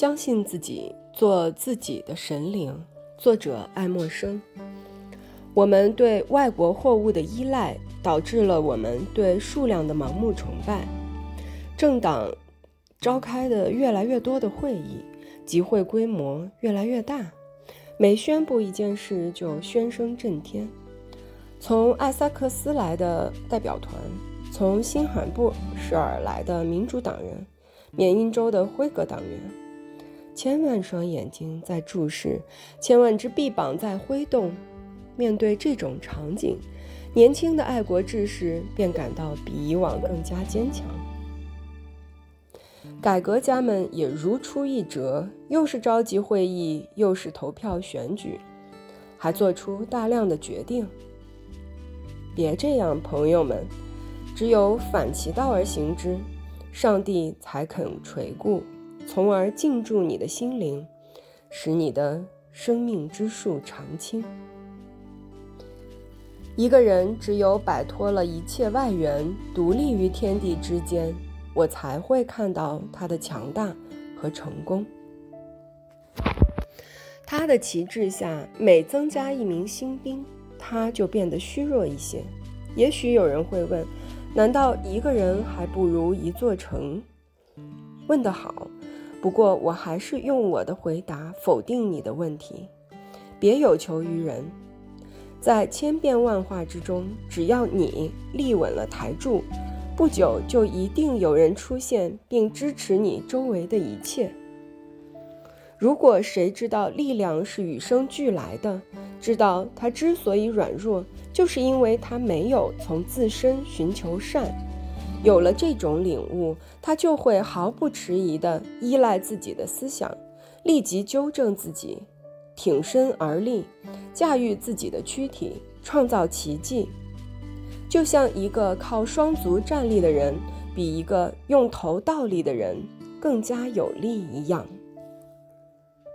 相信自己，做自己的神灵。作者爱默生。我们对外国货物的依赖，导致了我们对数量的盲目崇拜。政党召开的越来越多的会议，集会规模越来越大，每宣布一件事就喧声震天。从艾萨克斯来的代表团，从新罕布什尔来的民主党人，缅因州的辉格党员。千万双眼睛在注视，千万只臂膀在挥动。面对这种场景，年轻的爱国志士便感到比以往更加坚强。改革家们也如出一辙，又是召集会议，又是投票选举，还做出大量的决定。别这样，朋友们，只有反其道而行之，上帝才肯垂顾。从而静住你的心灵，使你的生命之树常青。一个人只有摆脱了一切外援，独立于天地之间，我才会看到他的强大和成功。他的旗帜下每增加一名新兵，他就变得虚弱一些。也许有人会问：难道一个人还不如一座城？问得好。不过，我还是用我的回答否定你的问题。别有求于人，在千变万化之中，只要你立稳了台柱，不久就一定有人出现并支持你周围的一切。如果谁知道力量是与生俱来的，知道他之所以软弱，就是因为他没有从自身寻求善。有了这种领悟，他就会毫不迟疑地依赖自己的思想，立即纠正自己，挺身而立，驾驭自己的躯体，创造奇迹。就像一个靠双足站立的人，比一个用头倒立的人更加有力一样。